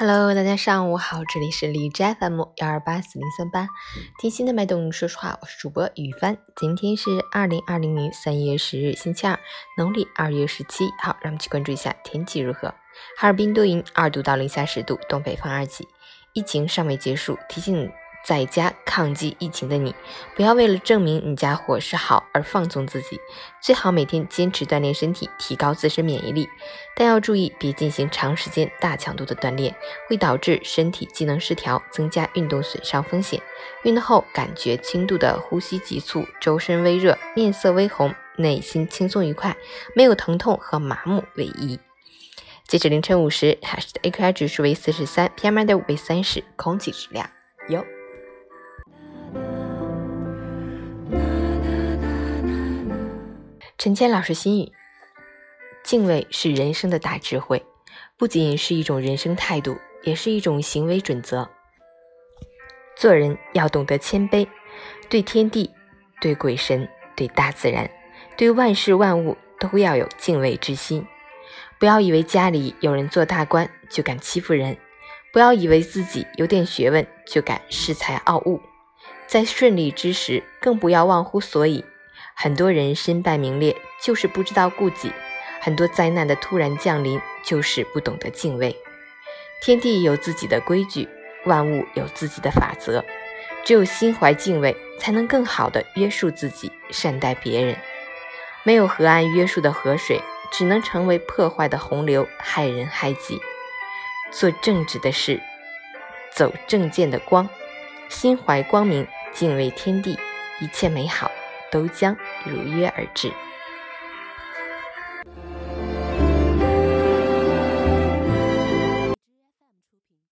Hello，大家上午好，这里是荔枝 FM 幺二八四零三八，听心的脉动，说实话，我是主播雨帆。今天是二零二零年三月十日，星期二，农历二月十七。好，让我们去关注一下天气如何。哈尔滨多云，二度到零下十度，东北风二级，疫情尚未结束，提醒。在家抗击疫情的你，不要为了证明你家伙食好而放纵自己，最好每天坚持锻炼身体，提高自身免疫力。但要注意，别进行长时间大强度的锻炼，会导致身体机能失调，增加运动损伤风险。运动后感觉轻度的呼吸急促，周身微热，面色微红，内心轻松愉快，没有疼痛和麻木为宜。截止凌晨五时，海市的 AQI 指数为四十三，PM2.5 为三十，空气质量优。陈谦老师心语：敬畏是人生的大智慧，不仅是一种人生态度，也是一种行为准则。做人要懂得谦卑，对天地、对鬼神、对大自然、对万事万物都要有敬畏之心。不要以为家里有人做大官就敢欺负人，不要以为自己有点学问就敢恃才傲物。在顺利之时，更不要忘乎所以。很多人身败名裂，就是不知道顾己；很多灾难的突然降临，就是不懂得敬畏。天地有自己的规矩，万物有自己的法则。只有心怀敬畏，才能更好的约束自己，善待别人。没有河岸约束的河水，只能成为破坏的洪流，害人害己。做正直的事，走正见的光，心怀光明，敬畏天地，一切美好。都将如约而至。